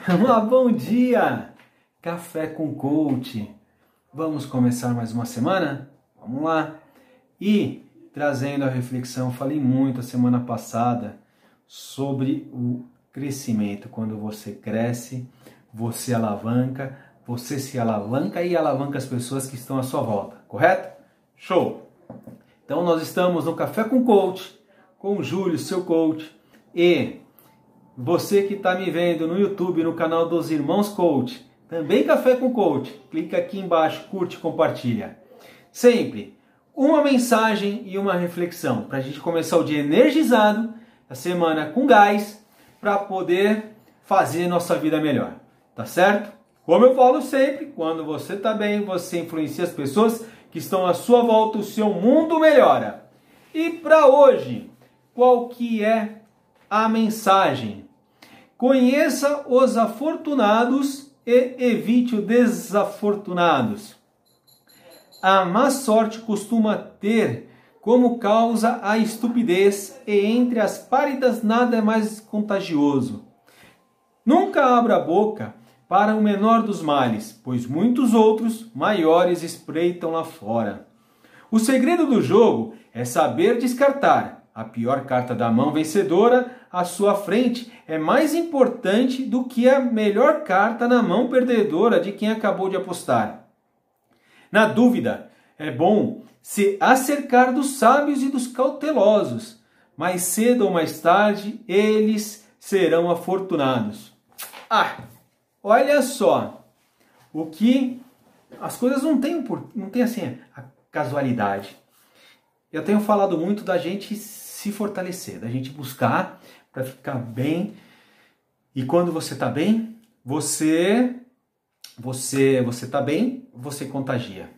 Uma bom dia! Café com coach. Vamos começar mais uma semana? Vamos lá. E trazendo a reflexão, falei muito a semana passada sobre o crescimento. Quando você cresce, você alavanca, você se alavanca e alavanca as pessoas que estão à sua volta, correto? Show! Então nós estamos no Café com Coach, com o Júlio, seu coach, e você que está me vendo no YouTube, no canal dos Irmãos Coach, também Café com Coach, clica aqui embaixo, curte e compartilha. Sempre uma mensagem e uma reflexão para a gente começar o dia energizado, a semana com gás, para poder fazer nossa vida melhor. Tá certo? Como eu falo sempre, quando você está bem, você influencia as pessoas que estão à sua volta, o seu mundo melhora. E para hoje, qual que é a mensagem? Conheça os afortunados e evite os desafortunados. A má sorte costuma ter como causa a estupidez, e entre as pálidas nada é mais contagioso. Nunca abra a boca para o menor dos males, pois muitos outros maiores espreitam lá fora. O segredo do jogo é saber descartar a pior carta da mão vencedora à sua frente é mais importante do que a melhor carta na mão perdedora de quem acabou de apostar. Na dúvida, é bom se acercar dos sábios e dos cautelosos. Mais cedo ou mais tarde, eles serão afortunados. Ah, olha só, o que as coisas não têm, não tem assim a casualidade. Eu tenho falado muito da gente se fortalecer, da gente buscar para ficar bem. E quando você está bem, você você você está bem, você contagia.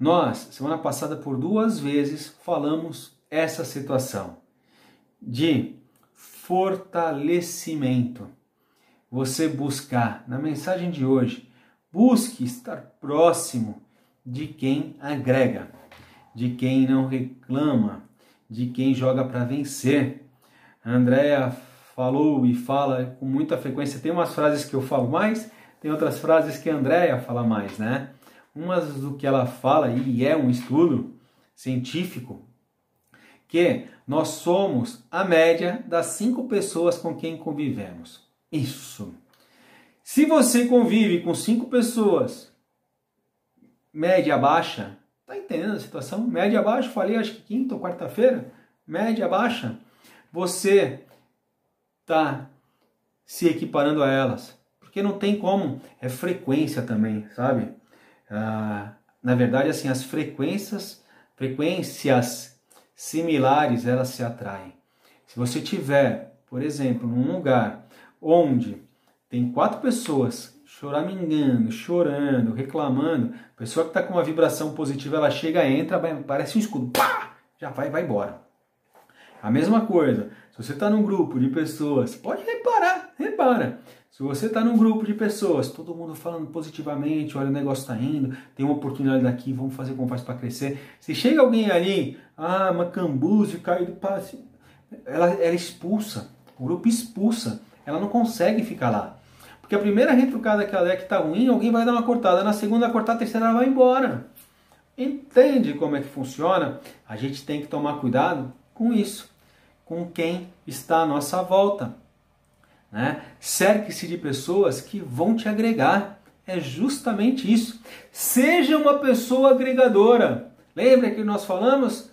Nós, semana passada por duas vezes falamos essa situação de fortalecimento. Você buscar, na mensagem de hoje, busque estar próximo de quem agrega de quem não reclama, de quem joga para vencer. A Andrea falou e fala com muita frequência. Tem umas frases que eu falo mais, tem outras frases que a Andrea fala mais, né? Umas do que ela fala, e é um estudo científico, que nós somos a média das cinco pessoas com quem convivemos. Isso. Se você convive com cinco pessoas, média baixa, Tá entendendo a situação? Média baixa, falei acho que quinta ou quarta-feira, média baixa. Você tá se equiparando a elas, porque não tem como, é frequência também, sabe? Ah, na verdade, assim, as frequências, frequências similares, elas se atraem. Se você tiver, por exemplo, num lugar onde tem quatro pessoas choramingando, chorando, reclamando. A pessoa que está com uma vibração positiva, ela chega, entra, parece um escudo, pá, já vai, vai embora. A mesma coisa, se você está num grupo de pessoas, pode reparar, repara. Se você está num grupo de pessoas, todo mundo falando positivamente, olha o negócio está indo, tem uma oportunidade daqui, vamos fazer como faz para crescer. Se chega alguém ali, ah, macambuze, cai do passe, ela, ela expulsa, o grupo expulsa, ela não consegue ficar lá. Porque a primeira retrucada que ela der que tá ruim, alguém vai dar uma cortada. Na segunda cortada, a terceira ela vai embora. Entende como é que funciona? A gente tem que tomar cuidado com isso, com quem está à nossa volta. Né? Cerque-se de pessoas que vão te agregar. É justamente isso. Seja uma pessoa agregadora. Lembra que nós falamos?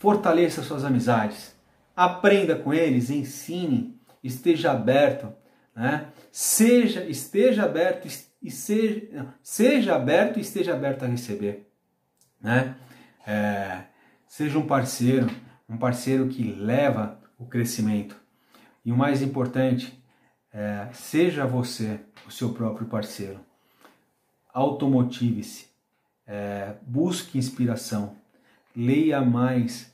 Fortaleça suas amizades. Aprenda com eles, ensine, esteja aberto né? Seja, esteja aberto e seja, seja aberto e esteja aberto a receber, né? É, seja um parceiro, um parceiro que leva o crescimento. E o mais importante, é, seja você o seu próprio parceiro. Automotive-se, é, busque inspiração, leia mais,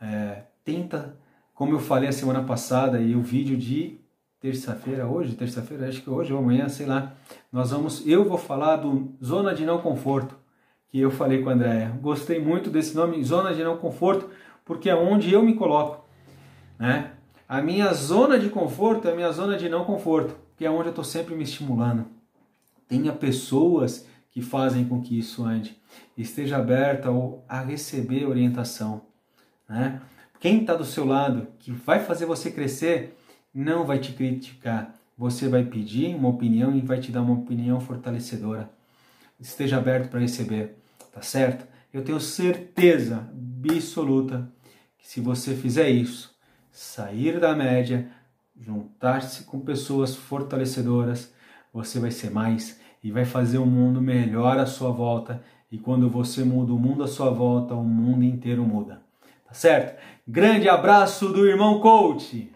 é, tenta, como eu falei a semana passada e o vídeo de terça-feira, hoje, terça-feira, acho que hoje ou amanhã, sei lá, nós vamos, eu vou falar do Zona de Não Conforto, que eu falei com a Andréia. Gostei muito desse nome, Zona de Não Conforto, porque é onde eu me coloco, né? A minha zona de conforto é a minha zona de não conforto, que é onde eu estou sempre me estimulando. Tenha pessoas que fazem com que isso ande. Esteja aberta a receber orientação. Né? Quem está do seu lado, que vai fazer você crescer, não vai te criticar. Você vai pedir uma opinião e vai te dar uma opinião fortalecedora. Esteja aberto para receber, tá certo? Eu tenho certeza absoluta que se você fizer isso, sair da média, juntar-se com pessoas fortalecedoras, você vai ser mais e vai fazer um mundo melhor à sua volta. E quando você muda o mundo à sua volta, o mundo inteiro muda. Tá certo? Grande abraço do irmão coach!